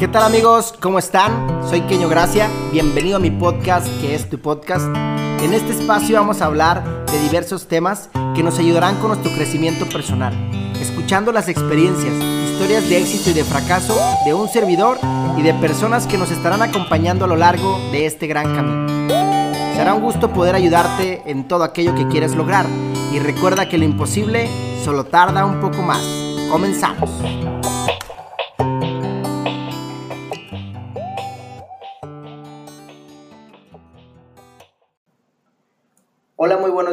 ¿Qué tal amigos? ¿Cómo están? Soy Keño Gracia, bienvenido a mi podcast que es tu podcast. En este espacio vamos a hablar de diversos temas que nos ayudarán con nuestro crecimiento personal, escuchando las experiencias, historias de éxito y de fracaso de un servidor y de personas que nos estarán acompañando a lo largo de este gran camino. Será un gusto poder ayudarte en todo aquello que quieres lograr y recuerda que lo imposible solo tarda un poco más. Comenzamos.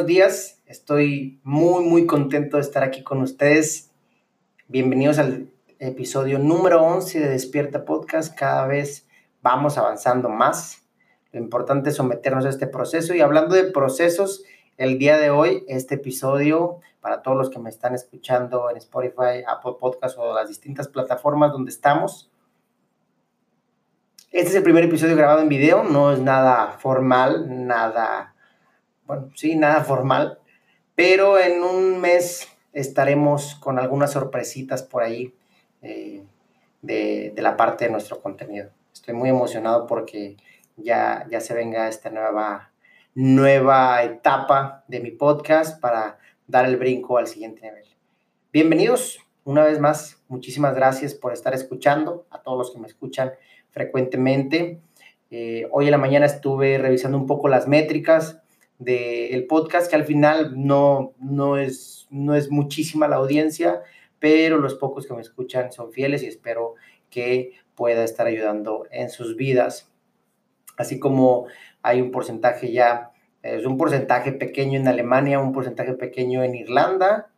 Buenos días. Estoy muy, muy contento de estar aquí con ustedes. Bienvenidos al episodio número 11 de Despierta Podcast. Cada vez vamos avanzando más. Lo importante es someternos a este proceso. Y hablando de procesos, el día de hoy, este episodio, para todos los que me están escuchando en Spotify, Apple Podcast o las distintas plataformas donde estamos, este es el primer episodio grabado en video, no es nada formal, nada bueno, sí, nada formal, pero en un mes estaremos con algunas sorpresitas por ahí eh, de, la parte de nuestro contenido. Estoy muy emocionado porque ya, ya se venga esta nueva, nueva etapa de mi podcast para dar el brinco al siguiente nivel. Bienvenidos una vez más, muchísimas gracias por estar escuchando, a todos los que me escuchan frecuentemente. Eh, hoy en la mañana estuve revisando un poco las métricas del podcast, que al final no, no, es, no es muchísima la audiencia, pero los pocos que me escuchan son fieles y espero que pueda estar ayudando en sus vidas. Así como hay un porcentaje ya, es un porcentaje pequeño en Alemania, un porcentaje pequeño en Irlanda,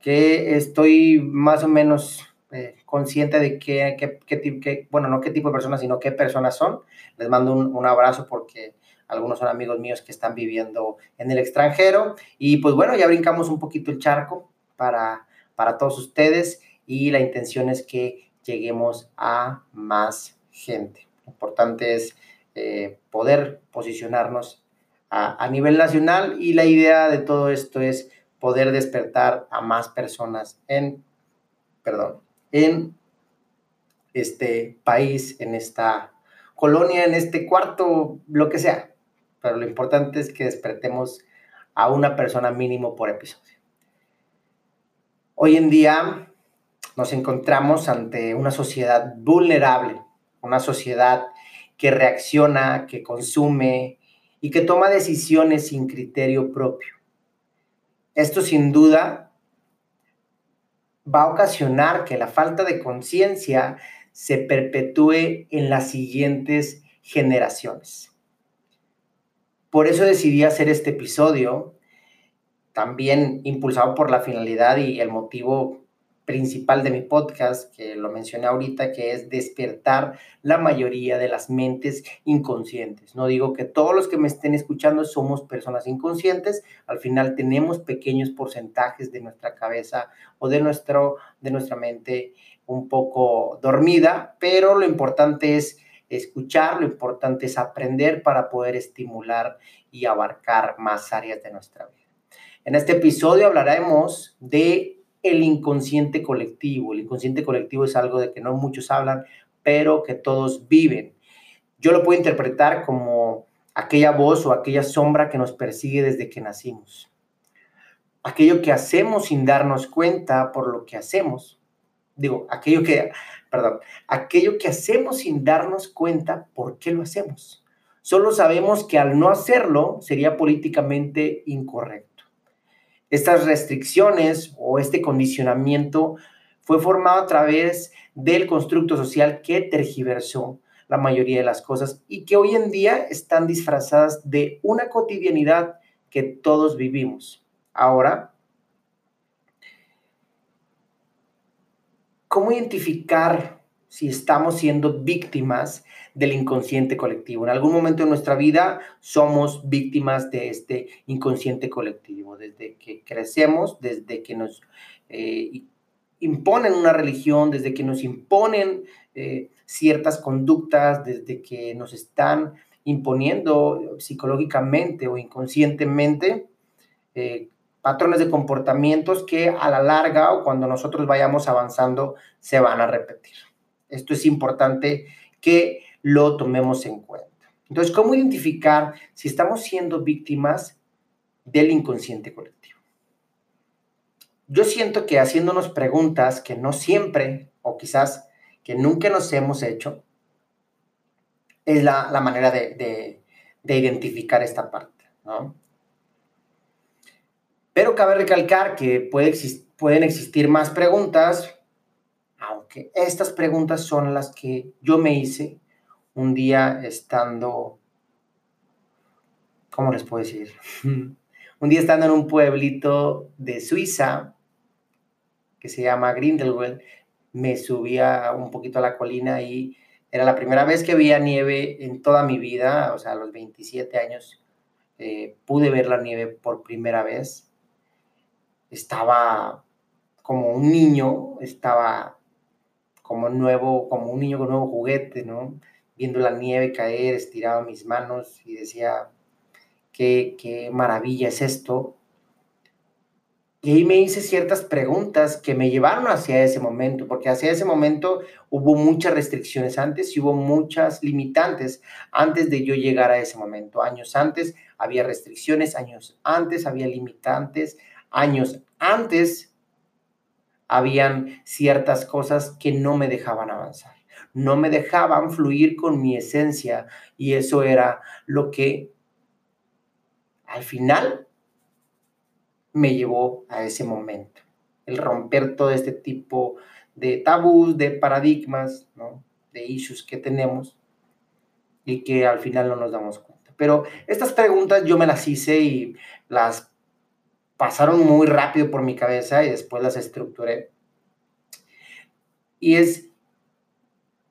que estoy más o menos eh, consciente de qué, qué, qué, bueno, no qué tipo de personas, sino qué personas son. Les mando un, un abrazo porque algunos son amigos míos que están viviendo en el extranjero. Y pues bueno, ya brincamos un poquito el charco para, para todos ustedes y la intención es que lleguemos a más gente. Lo importante es eh, poder posicionarnos a, a nivel nacional y la idea de todo esto es poder despertar a más personas en, perdón, en este país, en esta colonia, en este cuarto, lo que sea pero lo importante es que despertemos a una persona mínimo por episodio. Hoy en día nos encontramos ante una sociedad vulnerable, una sociedad que reacciona, que consume y que toma decisiones sin criterio propio. Esto sin duda va a ocasionar que la falta de conciencia se perpetúe en las siguientes generaciones. Por eso decidí hacer este episodio, también impulsado por la finalidad y el motivo principal de mi podcast, que lo mencioné ahorita, que es despertar la mayoría de las mentes inconscientes. No digo que todos los que me estén escuchando somos personas inconscientes, al final tenemos pequeños porcentajes de nuestra cabeza o de, nuestro, de nuestra mente un poco dormida, pero lo importante es escuchar, lo importante es aprender para poder estimular y abarcar más áreas de nuestra vida. En este episodio hablaremos de el inconsciente colectivo. El inconsciente colectivo es algo de que no muchos hablan, pero que todos viven. Yo lo puedo interpretar como aquella voz o aquella sombra que nos persigue desde que nacimos. Aquello que hacemos sin darnos cuenta por lo que hacemos. Digo, aquello que perdón, aquello que hacemos sin darnos cuenta por qué lo hacemos. Solo sabemos que al no hacerlo sería políticamente incorrecto. Estas restricciones o este condicionamiento fue formado a través del constructo social que tergiversó la mayoría de las cosas y que hoy en día están disfrazadas de una cotidianidad que todos vivimos. Ahora, ¿Cómo identificar si estamos siendo víctimas del inconsciente colectivo? En algún momento de nuestra vida somos víctimas de este inconsciente colectivo, desde que crecemos, desde que nos eh, imponen una religión, desde que nos imponen eh, ciertas conductas, desde que nos están imponiendo psicológicamente o inconscientemente eh, patrones de comportamientos que a la larga o cuando nosotros vayamos avanzando se van a repetir. Esto es importante que lo tomemos en cuenta. Entonces, ¿cómo identificar si estamos siendo víctimas del inconsciente colectivo? Yo siento que haciéndonos preguntas que no siempre, o quizás que nunca nos hemos hecho, es la, manera de, identificar esta parte, ¿no? Pero cabe recalcar que puede pueden existir más preguntas, aunque estas preguntas son las que yo me hice un día estando, ¿cómo les puedo decir? un día estando en un pueblito de Suiza que se llama Grindelwald, me subía un poquito a la colina y era la primera vez que veía nieve en toda mi vida, o sea, a los 27 años eh, pude ver la nieve por primera vez. Estaba como un niño, estaba como nuevo, como un niño con nuevo juguete, ¿no? Viendo la nieve caer, estiraba mis manos y decía, qué, qué maravilla es esto. Y ahí me hice ciertas preguntas que me llevaron hacia ese momento, porque hacia ese momento hubo muchas restricciones antes y hubo muchas limitantes antes de yo llegar a ese momento. Años antes había restricciones, años antes había limitantes, años antes habían ciertas cosas que no me dejaban avanzar, no me dejaban fluir con mi esencia y eso era lo que al final me llevó a ese momento. El romper todo este tipo de tabús, de paradigmas, ¿no? de issues que tenemos y que al final no nos damos cuenta. Pero estas preguntas yo me las hice y las pasaron muy rápido por mi cabeza y después las estructuré. Y es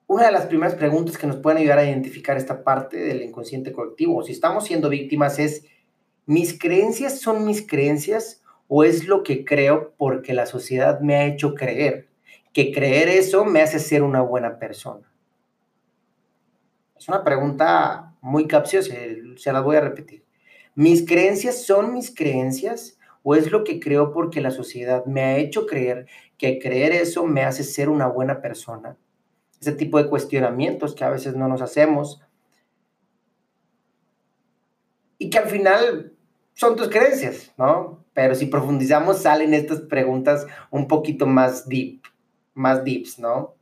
una de las primeras preguntas que nos pueden ayudar a identificar esta parte del inconsciente colectivo. Si estamos siendo víctimas es ¿Mis creencias son mis creencias o es lo que creo porque la sociedad me ha hecho creer? Que creer eso me hace ser una buena persona. Es una pregunta muy capciosa, se la voy a repetir. ¿Mis creencias son mis creencias o es lo que creo porque la sociedad me ha hecho creer que creer eso me hace ser una buena persona? Ese tipo de cuestionamientos que a veces no nos hacemos y que al final son tus creencias, ¿no? Pero si profundizamos salen estas preguntas un poquito más deep, más deeps, ¿no?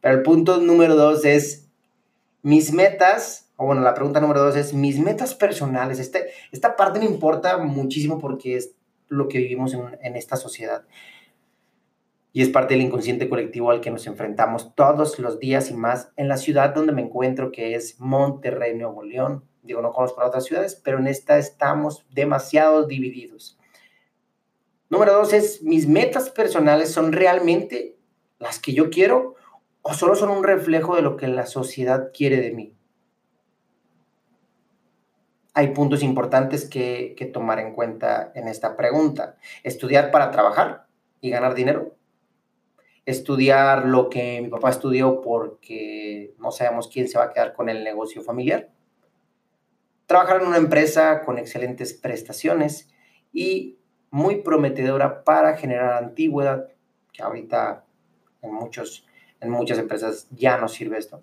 Pero el punto número dos es mis metas, o bueno, la pregunta número dos es mis metas personales. Este, esta parte me importa muchísimo porque es lo que vivimos en, en esta sociedad. Y es parte del inconsciente colectivo al que nos enfrentamos todos los días y más en la ciudad donde me encuentro, que es Monterrey, Nuevo León digo, no conozco otras ciudades, pero en esta estamos demasiado divididos. Número dos es, mis metas personales son realmente las que yo quiero o solo son un reflejo de lo que la sociedad quiere de mí. Hay puntos importantes que, tomar en cuenta en esta pregunta. Estudiar para trabajar y ganar dinero. Estudiar lo que mi papá estudió porque no sabemos quién se va a quedar con el negocio familiar trabajar en una empresa con excelentes prestaciones y muy prometedora para generar antigüedad, que ahorita en, muchos, en muchas empresas ya no sirve esto.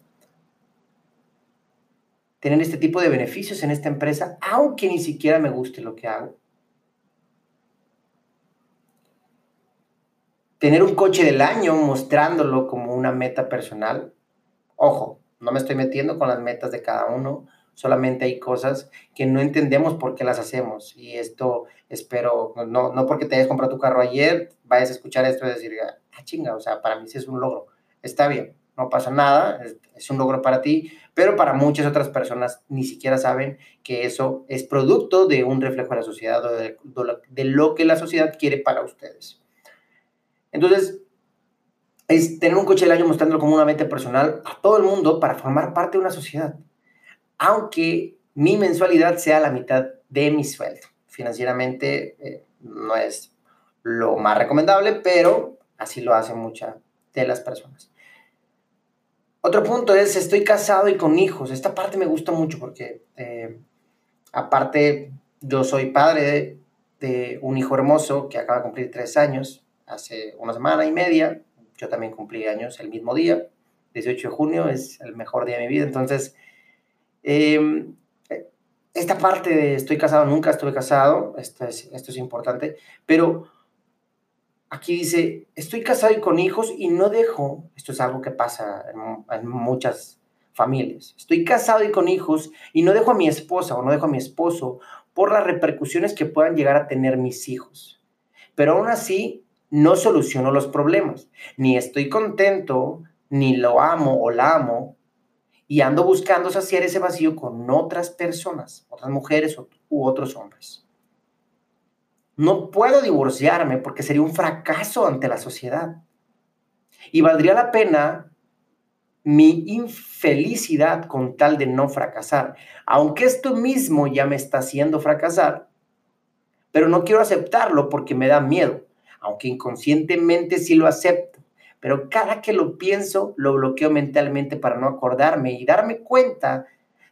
Tener este tipo de beneficios en esta empresa, aunque ni siquiera me guste lo que hago. Tener un coche del año mostrándolo como una meta personal. Ojo, no me estoy metiendo con las metas de cada uno solamente hay cosas que no entendemos por qué las hacemos. Y esto espero, no, no porque te hayas comprado tu carro ayer, vayas a escuchar esto y decir, ah, chinga, o sea, para mí sí es un logro. Está bien, no pasa nada, es, un logro para ti, pero para muchas otras personas ni siquiera saben que eso es producto de un reflejo de la sociedad o de, lo que la sociedad quiere para ustedes. Entonces, es tener un coche del año mostrándolo como una meta personal a todo el mundo para formar parte de una sociedad aunque mi mensualidad sea la mitad de mi sueldo. Financieramente eh, no es lo más recomendable, pero así lo hacen muchas de las personas. Otro punto es, estoy casado y con hijos. Esta parte me gusta mucho porque, eh, aparte, yo soy padre de, un hijo hermoso que acaba de cumplir tres años, hace una semana y media. Yo también cumplí años el mismo día, 18 de junio es el mejor día de mi vida. Entonces, em, esta parte de estoy casado, nunca estuve casado, esto es, esto es importante, pero aquí dice, estoy casado y con hijos y no dejo, esto es algo que pasa en, muchas familias, estoy casado y con hijos y no dejo a mi esposa o no dejo a mi esposo por las repercusiones que puedan llegar a tener mis hijos. Pero aún así, no soluciono los problemas. Ni estoy contento, ni lo amo o la amo, y ando buscando saciar ese vacío con otras personas, otras mujeres u otros hombres. No puedo divorciarme porque sería un fracaso ante la sociedad. Y valdría la pena mi infelicidad con tal de no fracasar, aunque esto mismo ya me está haciendo fracasar, pero no quiero aceptarlo porque me da miedo, aunque inconscientemente sí lo acepto pero cada que lo pienso, lo bloqueo mentalmente para no acordarme y darme cuenta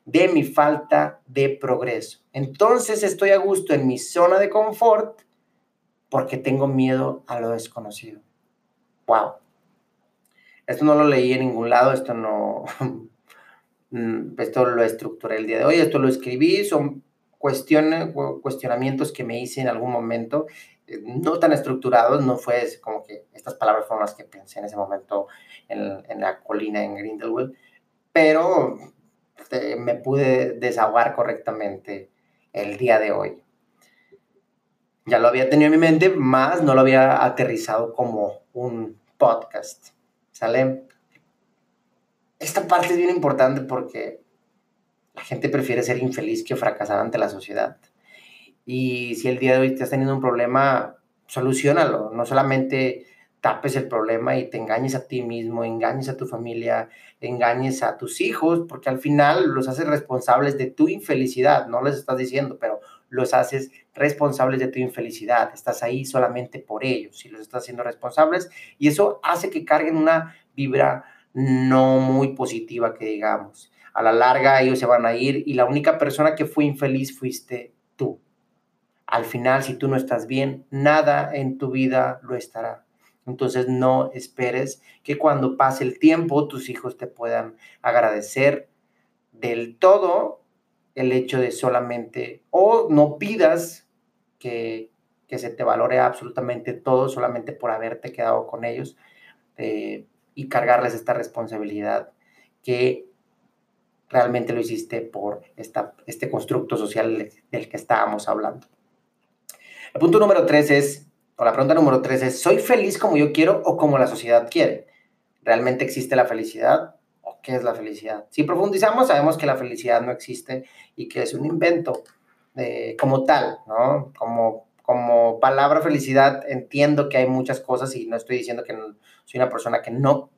de mi falta de progreso. Entonces estoy a gusto en mi zona de confort porque tengo miedo a lo desconocido. Wow. Esto no lo leí en ningún lado, esto no, mm, esto lo estructuré el día de hoy, esto lo escribí, son cuestiones, cuestionamientos que me hice en algún momento eh, no tan estructurados, no fue como que estas palabras fueron las que pensé en ese momento en, la colina en Grindelwald, pero este, me pude desahogar correctamente el día de hoy. Ya lo había tenido en mi mente, más no lo había aterrizado como un podcast. ¿Sale? Esta parte es bien importante porque la gente prefiere ser infeliz que fracasar ante la sociedad. Y si el día de hoy te has tenido un problema, solucionalo. No solamente tapes el problema y te engañes a ti mismo, engañes a tu familia, engañes a tus hijos, porque al final los haces responsables de tu infelicidad. No les estás diciendo, pero los haces responsables de tu infelicidad. Estás ahí solamente por ellos y los estás haciendo responsables. Y eso hace que carguen una vibra no muy positiva, que digamos. A la larga ellos se van a ir y la única persona que fue infeliz fuiste tú. Al final, si tú no estás bien, nada en tu vida lo estará. Entonces no esperes que cuando pase el tiempo tus hijos te puedan agradecer del todo el hecho de solamente, o no pidas que, se te valore absolutamente todo solamente por haberte quedado con ellos eh, y cargarles esta responsabilidad que realmente lo hiciste por esta, este constructo social del que estábamos hablando. El punto número tres es, o la pregunta número tres es, ¿soy feliz como yo quiero o como la sociedad quiere? ¿Realmente existe la felicidad? ¿O qué es la felicidad? Si profundizamos, sabemos que la felicidad no existe y que es un invento eh, como tal, ¿no? Como, como palabra felicidad entiendo que hay muchas cosas y no estoy diciendo que soy una persona que no,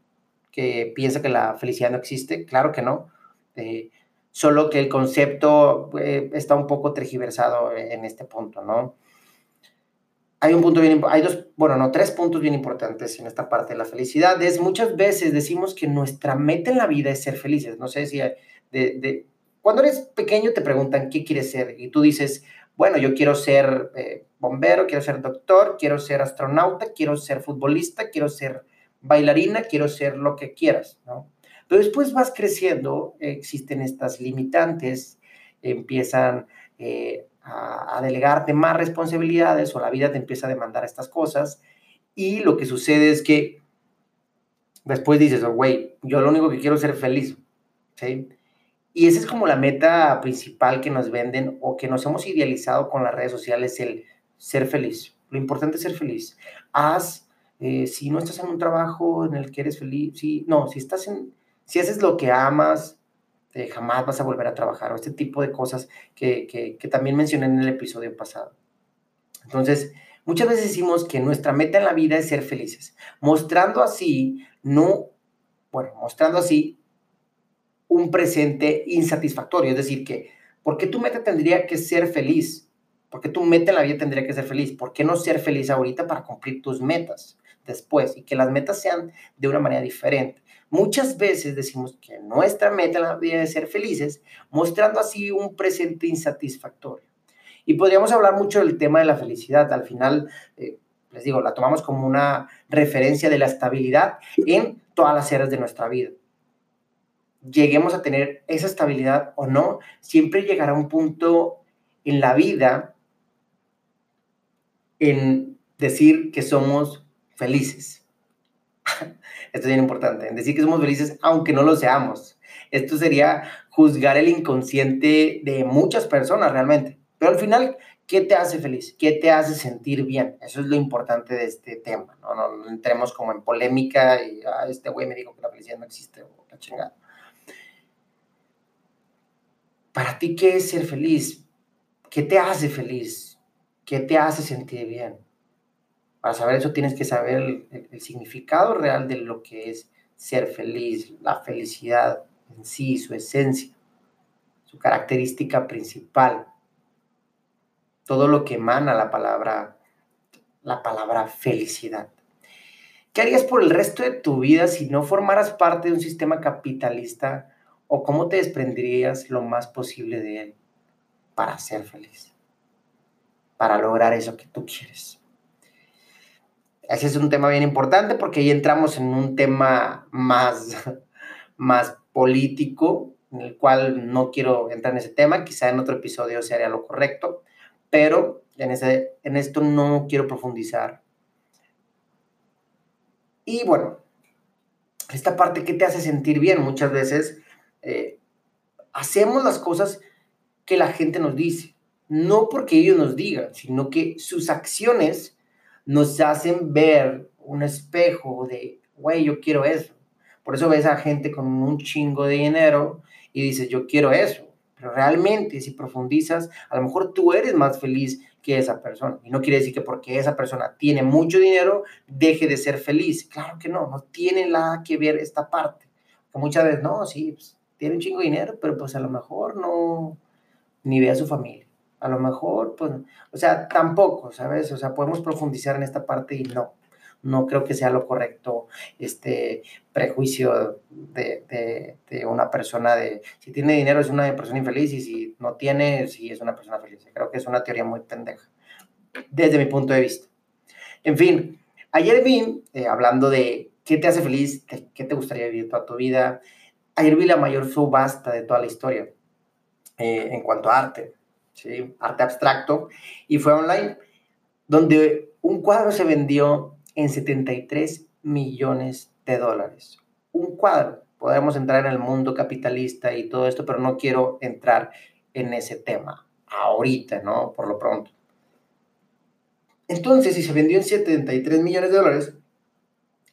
que piensa que la felicidad no existe, claro que no. Eh, solo que el concepto eh, está un poco tergiversado en este punto, ¿no? Hay un punto bien, hay dos, bueno, no, tres puntos bien importantes en esta parte de la felicidad. Es muchas veces decimos que nuestra meta en la vida es ser felices. No sé si de, cuando eres pequeño te preguntan qué quieres ser y tú dices, bueno, yo quiero ser eh, bombero, quiero ser doctor, quiero ser astronauta, quiero ser futbolista, quiero ser bailarina, quiero ser lo que quieras, ¿no? Pero después vas creciendo, existen estas limitantes, empiezan eh, a, delegarte más responsabilidades o la vida te empieza a demandar estas cosas y lo que sucede es que después dices, oh, güey, yo lo único que quiero es ser feliz. Y esa es como la meta principal que nos venden o que nos hemos idealizado con las redes sociales, el ser feliz. Lo importante es ser feliz. Haz, eh, si no estás en un trabajo en el que eres feliz, si, no, si estás en, si haces lo que amas, este, jamás vas a volver a trabajar, o este tipo de cosas que, también mencioné en el episodio pasado. Entonces, muchas veces decimos que nuestra meta en la vida es ser felices, mostrando así, no, bueno, mostrando así un presente insatisfactorio, es decir, que, ¿por qué tu meta tendría que ser feliz? ¿Por qué tu meta en la vida tendría que ser feliz? ¿Por qué no ser feliz ahorita para cumplir tus metas después y que las metas sean de una manera diferente? Muchas veces decimos que nuestra meta en la vida es ser felices, mostrando así un presente insatisfactorio. Y podríamos hablar mucho del tema de la felicidad. Al final, eh, les digo, la tomamos como una referencia de la estabilidad en todas las áreas de nuestra vida. lleguemos a tener esa estabilidad o no, siempre llegará un punto en la vida en decir que somos felices. Esto es bien importante, decir que somos felices aunque no lo seamos. Esto sería juzgar el inconsciente de muchas personas realmente. Pero al final, ¿qué te hace feliz? ¿Qué te hace sentir bien? Eso es lo importante de este tema. No, no, entremos como en polémica y ah, este güey me dijo que la felicidad no existe o la chingada. Para ti, ¿qué es ser feliz? ¿Qué te hace feliz? ¿Qué te hace sentir bien? Para saber eso tienes que saber el, significado real de lo que es ser feliz, la felicidad en sí, su esencia, su característica principal, todo lo que emana la palabra, la palabra felicidad. ¿Qué harías por el resto de tu vida si no formaras parte de un sistema capitalista o cómo te desprenderías lo más posible de él para ser feliz, para lograr eso que tú quieres? Ese es un tema bien importante porque ahí entramos en un tema más, más político, en el cual no quiero entrar en ese tema, quizá en otro episodio se haría lo correcto, pero en, ese, en esto no quiero profundizar. Y bueno, esta parte que te hace sentir bien muchas veces, eh, hacemos las cosas que la gente nos dice, no porque ellos nos digan, sino que sus acciones nos hacen ver un espejo de, güey, yo quiero eso. Por eso ves a gente con un chingo de dinero y dices, yo quiero eso. Pero realmente, si profundizas, a lo mejor tú eres más feliz que esa persona. Y no quiere decir que porque esa persona tiene mucho dinero, deje de ser feliz. Claro que no, no tiene nada que ver esta parte. Que muchas veces, no, sí, pues, tiene un chingo de dinero, pero pues a lo mejor no, ni ve a su familia a lo mejor, pues, o sea, tampoco, ¿sabes? O sea, podemos profundizar en esta parte y no, no creo que sea lo correcto este prejuicio de, una persona de, si tiene dinero es una persona infeliz y si no tiene, sí es una persona feliz. Creo que es una teoría muy pendeja, desde mi punto de vista. En fin, ayer vi, eh, hablando de qué te hace feliz, qué te gustaría vivir toda tu vida, ayer vi la mayor subasta de toda la historia eh, en cuanto a arte arte abstracto, y fue online, donde un cuadro se vendió en 73 millones de dólares. Un cuadro. Podemos entrar en el mundo capitalista y todo esto, pero no quiero entrar en ese tema ahorita, ¿no? Por lo pronto. Entonces, si se vendió en 73 millones de dólares,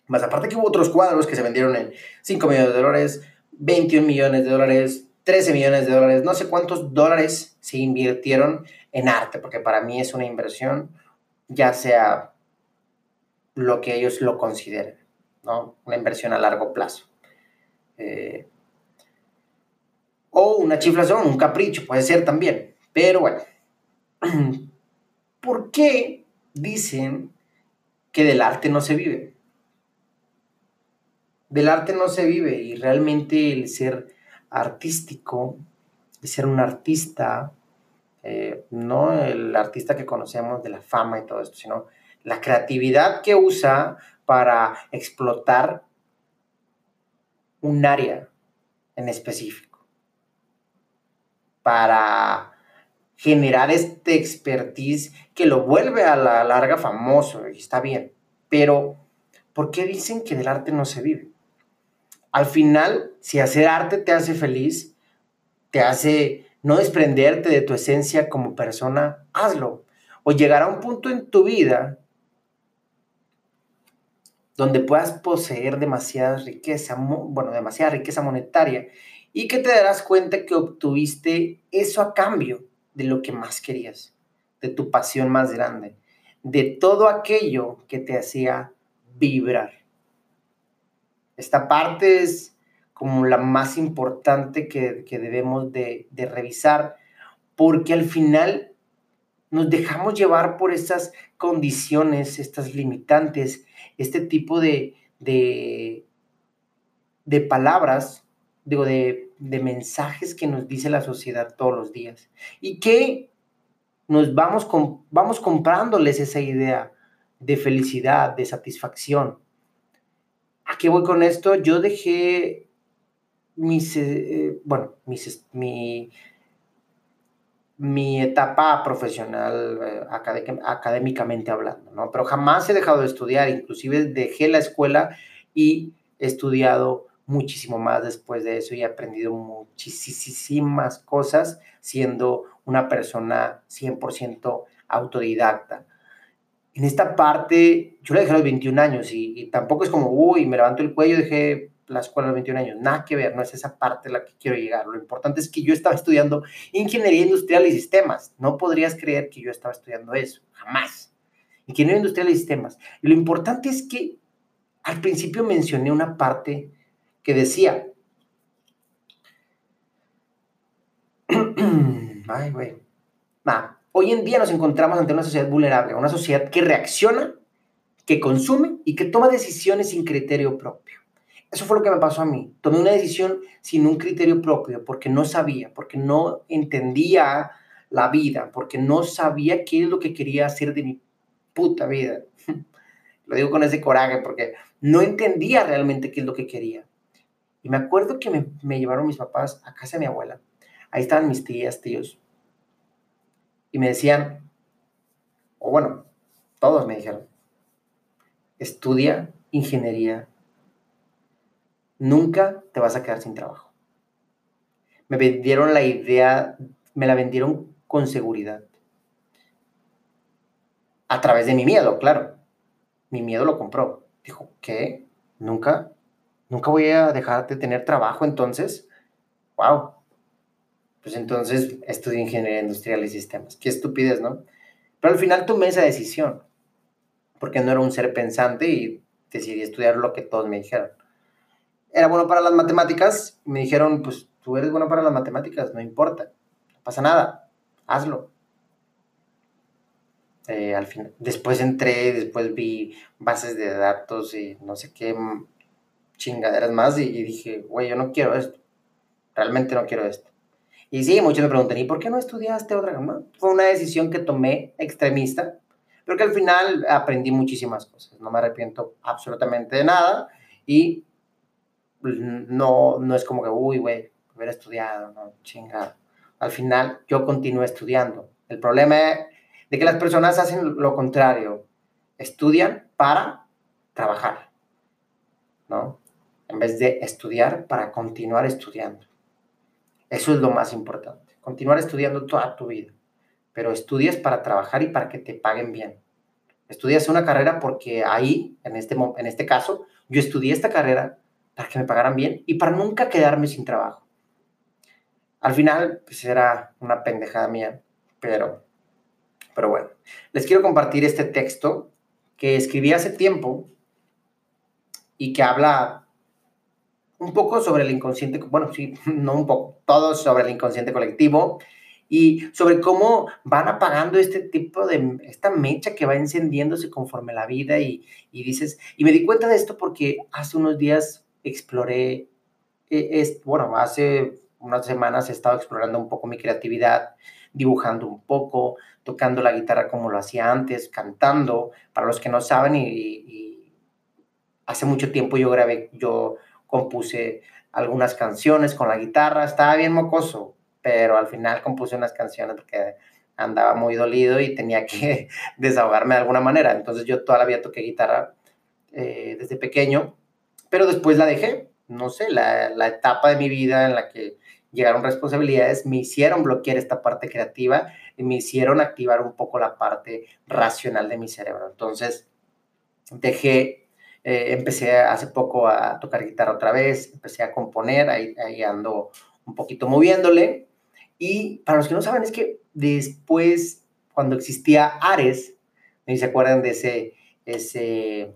más aparte que hubo otros cuadros que se vendieron en 5 millones de dólares, 21 millones de dólares, 13 millones de dólares, no sé cuántos dólares se invirtieron en arte, porque para mí es una inversión, ya sea lo que ellos lo consideren, ¿no? Una inversión a largo plazo. Eh, o una chiflación, un capricho, puede ser también. Pero bueno, ¿por qué dicen que del arte no se vive? Del arte no se vive y realmente el ser artístico, de ser un artista, eh, no el artista que conocemos de la fama y todo esto, sino la creatividad que usa para explotar un área en específico, para generar este expertise que lo vuelve a la larga famoso, y está bien, pero ¿por qué dicen que del arte no se vive? Al final, si hacer arte te hace feliz, te hace no desprenderte de tu esencia como persona, hazlo. O llegar a un punto en tu vida donde puedas poseer demasiada riqueza, bueno, demasiada riqueza monetaria y que te darás cuenta que obtuviste eso a cambio de lo que más querías, de tu pasión más grande, de todo aquello que te hacía vibrar. Esta parte es como la más importante que, debemos de, revisar, porque al final nos dejamos llevar por esas condiciones, estas limitantes, este tipo de, de, palabras, digo, de, de mensajes que nos dice la sociedad todos los días. Y que nos vamos, vamos comprándoles esa idea de felicidad, de satisfacción. ¿A qué voy con esto? Yo dejé mis, eh, bueno, mis, mi, mi etapa profesional, eh, académicamente hablando, ¿no? Pero jamás he dejado de estudiar, inclusive dejé la escuela y he estudiado muchísimo más después de eso y he aprendido muchísimas cosas siendo una persona 100% autodidacta. En esta parte, yo la dejé a los 21 años y, tampoco es como, uy, me levanto el cuello, dejé la escuela a los 21 años. Nada que ver, no es esa parte a la que quiero llegar. Lo importante es que yo estaba estudiando ingeniería industrial y sistemas. No podrías creer que yo estaba estudiando eso, jamás. Ingeniería industrial y sistemas. Lo importante es que al principio mencioné una parte que decía, ay, güey, hoy en día nos encontramos ante una sociedad vulnerable, una sociedad que reacciona, que consume y que toma decisiones sin criterio propio. Eso fue lo que me pasó a mí. Tomé una decisión sin un criterio propio porque no sabía, porque no entendía la vida, porque no sabía qué es lo que quería hacer de mi puta vida. Lo digo con ese coraje porque no entendía realmente qué es lo que quería. Y me acuerdo que me, llevaron mis papás a casa de mi abuela. Ahí estaban mis tías, tíos. Y me decían, o bueno, todos me dijeron, estudia ingeniería. Nunca te vas a quedar sin trabajo. Me vendieron la idea, me la vendieron con seguridad. A través de mi miedo, claro. Mi miedo lo compró. Dijo, ¿qué? ¿Nunca? ¿Nunca voy a dejar de tener trabajo entonces? ¡Wow! Pues entonces estudié ingeniería industrial y sistemas. Qué estupidez, ¿no? Pero al final tomé esa decisión, porque no era un ser pensante y decidí estudiar lo que todos me dijeron. Era bueno para las matemáticas, me dijeron, pues tú eres bueno para las matemáticas, no importa, no pasa nada, hazlo. Eh, al final, después entré, después vi bases de datos y no sé qué chingaderas más y, dije, güey, yo no quiero esto. Realmente no quiero esto. Y sí, muchos me preguntan, ¿y por qué no estudiaste otra gama? Fue una decisión que tomé extremista, pero que al final aprendí muchísimas cosas. No me arrepiento absolutamente de nada y no, no es como que, uy, güey, hubiera estudiado, no, chingada. Al final yo continué estudiando. El problema es de que las personas hacen lo contrario. Estudian para trabajar, ¿no? en vez de estudiar para continuar estudiando. Eso es lo más importante, continuar estudiando toda tu vida, pero estudias para trabajar y para que te paguen bien. Estudias una carrera porque ahí, en este, en este caso, yo estudié esta carrera para que me pagaran bien y para nunca quedarme sin trabajo. Al final, pues era una pendejada mía, pero, pero bueno, les quiero compartir este texto que escribí hace tiempo y que habla un poco sobre el inconsciente, bueno, sí, no un poco, todo sobre el inconsciente colectivo y sobre cómo van apagando este tipo de, esta mecha que va encendiéndose conforme la vida y, y dices, y me di cuenta de esto porque hace unos días exploré, e, es, bueno, hace unas semanas he estado explorando un poco mi creatividad, dibujando un poco, tocando la guitarra como lo hacía antes, cantando, para los que no saben, y, y hace mucho tiempo yo grabé, yo compuse algunas canciones con la guitarra, estaba bien mocoso, pero al final compuse unas canciones porque andaba muy dolido y tenía que desahogarme de alguna manera. Entonces yo toda la vida toqué guitarra eh, desde pequeño, pero después la dejé. No sé, la, la etapa de mi vida en la que llegaron responsabilidades me hicieron bloquear esta parte creativa y me hicieron activar un poco la parte racional de mi cerebro. Entonces dejé eh, empecé hace poco a tocar guitarra otra vez, empecé a componer, ahí, ahí ando un poquito moviéndole. Y para los que no saben, es que después, cuando existía Ares, ¿no se acuerdan de ese, ese,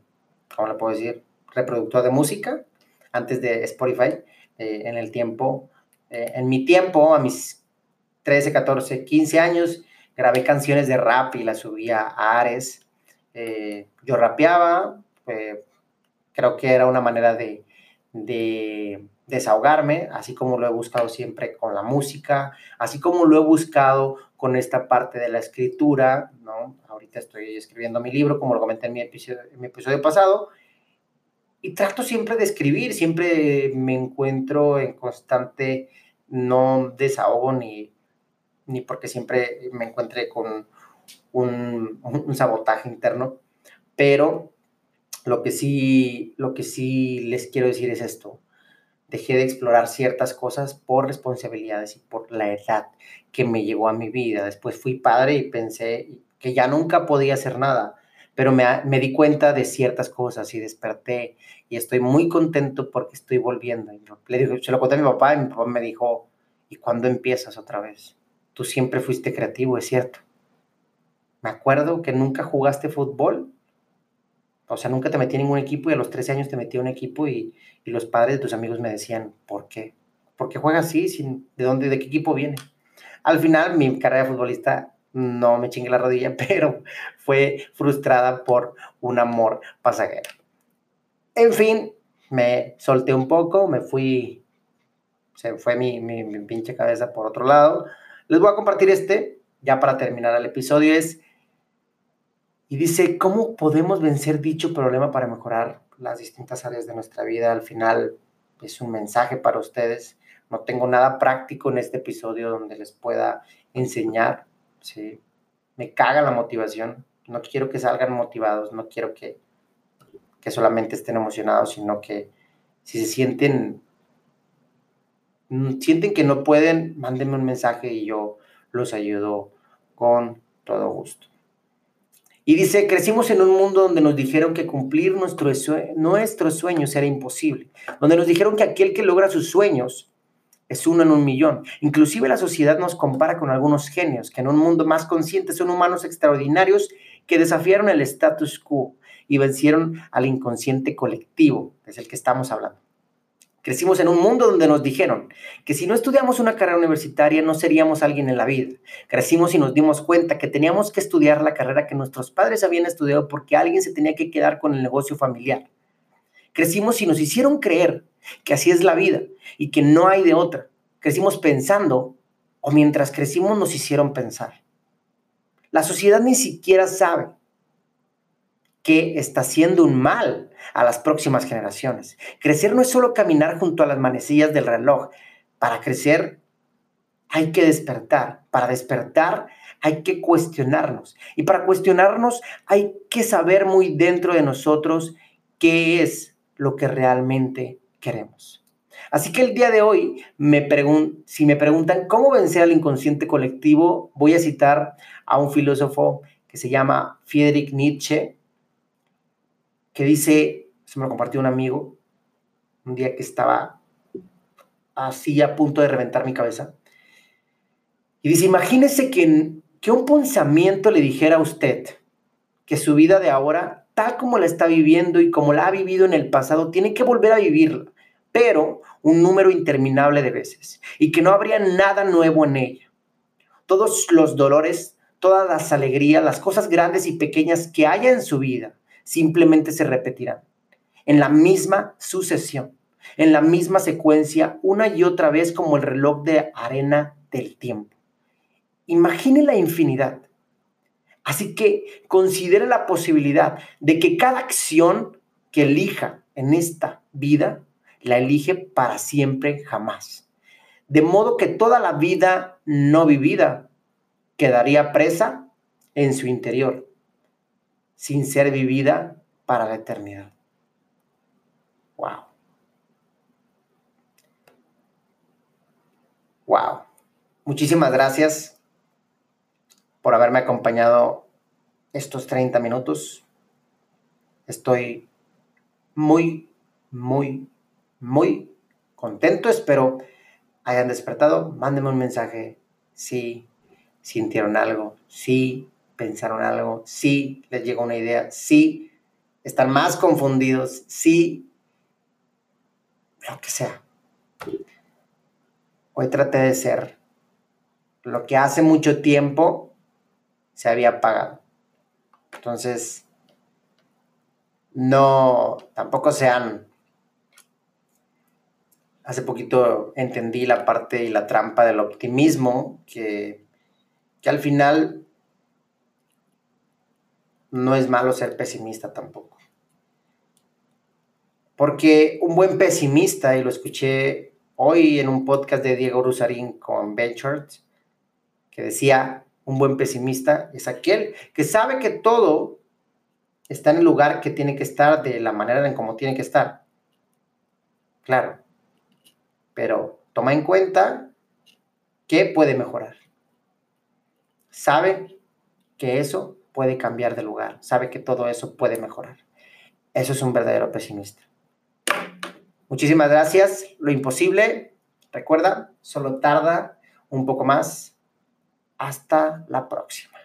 ¿cómo le puedo decir? Reproductor de música, antes de Spotify, eh, en el tiempo, eh, en mi tiempo, a mis 13, 14, 15 años, grabé canciones de rap y las subía a Ares. yo rapeaba, Creo que era una manera de, desahogarme, así como lo he buscado siempre con la música, así como lo he buscado con esta parte de la escritura, ¿no? Ahorita estoy escribiendo mi libro, como lo comenté en mi episodio, en mi episodio pasado, y trato siempre de escribir, siempre me encuentro en constante no desahogo ni, ni porque siempre me encuentre con un, un, sabotaje interno, pero lo que, sí, lo que sí les quiero decir es esto. Dejé de explorar ciertas cosas por responsabilidades y por la edad que me llegó a mi vida. Después fui padre y pensé que ya nunca podía hacer nada, pero me, me di cuenta de ciertas cosas y desperté y estoy muy contento porque estoy volviendo. le digo, se lo conté a mi papá y mi papá me dijo, ¿y cuándo empiezas otra vez? Tú siempre fuiste creativo, es cierto. Me acuerdo que nunca jugaste fútbol, o sea, nunca te metí en ningún equipo y a los 13 años te metí en un equipo y, y los padres de tus amigos me decían, ¿por qué? ¿Por qué juegas así? Sin, ¿De dónde, de qué equipo viene? Al final, mi carrera de futbolista no me chingue la rodilla, pero fue frustrada por un amor pasajero. En fin, me solté un poco, me fui, se fue mi, mi, mi pinche cabeza por otro lado. Les voy a compartir este, ya para terminar el episodio, es, y dice, ¿cómo podemos vencer dicho problema para mejorar las distintas áreas de nuestra vida? Al final es un mensaje para ustedes. No tengo nada práctico en este episodio donde les pueda enseñar. ¿sí? Me caga la motivación. No quiero que salgan motivados, no quiero que que solamente estén emocionados, sino que si se sienten, mm, sienten que no pueden, mándenme un mensaje y yo los ayudo con todo gusto. Y dice, crecimos en un mundo donde nos dijeron que cumplir nuestro nuestros sueños era imposible, donde nos dijeron que aquel que logra sus sueños es uno en un millón. Inclusive la sociedad nos compara con algunos genios que en un mundo más consciente son humanos extraordinarios que desafiaron el status quo y vencieron al inconsciente colectivo, es el que estamos hablando. Crecimos en un mundo donde nos dijeron que si no estudiamos una carrera universitaria no seríamos alguien en la vida. Crecimos y nos dimos cuenta que teníamos que estudiar la carrera que nuestros padres habían estudiado porque alguien se tenía que quedar con el negocio familiar. Crecimos y nos hicieron creer que así es la vida y que no hay de otra. Crecimos pensando o mientras crecimos nos hicieron pensar. La sociedad ni siquiera sabe que está haciendo un mal a las próximas generaciones. Crecer no es solo caminar junto a las manecillas del reloj. Para crecer hay que despertar. Para despertar hay que cuestionarnos. Y para cuestionarnos hay que saber muy dentro de nosotros qué es lo que realmente queremos. Así que el día de hoy, me si me preguntan cómo vencer al inconsciente colectivo, voy a citar a un filósofo que se llama Friedrich Nietzsche, que dice, se me lo compartió un amigo, un día que estaba así a punto de reventar mi cabeza, y dice, imagínese que, que un pensamiento le dijera a usted que su vida de ahora, tal como la está viviendo y como la ha vivido en el pasado, tiene que volver a vivirla, pero un número interminable de veces, y que no habría nada nuevo en ella. Todos los dolores, todas las alegrías, las cosas grandes y pequeñas que haya en su vida, simplemente se repetirán en la misma sucesión, en la misma secuencia, una y otra vez como el reloj de arena del tiempo. Imagine la infinidad. Así que considere la posibilidad de que cada acción que elija en esta vida, la elige para siempre jamás. De modo que toda la vida no vivida quedaría presa en su interior sin ser vivida para la eternidad. Wow. Wow. Muchísimas gracias por haberme acompañado estos 30 minutos. Estoy muy, muy, muy contento. Espero hayan despertado. Mándenme un mensaje si sintieron algo, si pensaron algo, sí les llegó una idea, sí están más confundidos, sí lo que sea. Hoy traté de ser lo que hace mucho tiempo se había apagado. Entonces, no, tampoco sean... Hace poquito entendí la parte y la trampa del optimismo, que, que al final no es malo ser pesimista tampoco. Porque un buen pesimista, y lo escuché hoy en un podcast de Diego Rusarín con Ventures, que decía, un buen pesimista es aquel que sabe que todo está en el lugar que tiene que estar de la manera en como tiene que estar. Claro, pero toma en cuenta que puede mejorar. Sabe que eso puede cambiar de lugar, sabe que todo eso puede mejorar. Eso es un verdadero pesimista. Muchísimas gracias. Lo imposible, recuerda, solo tarda un poco más. Hasta la próxima.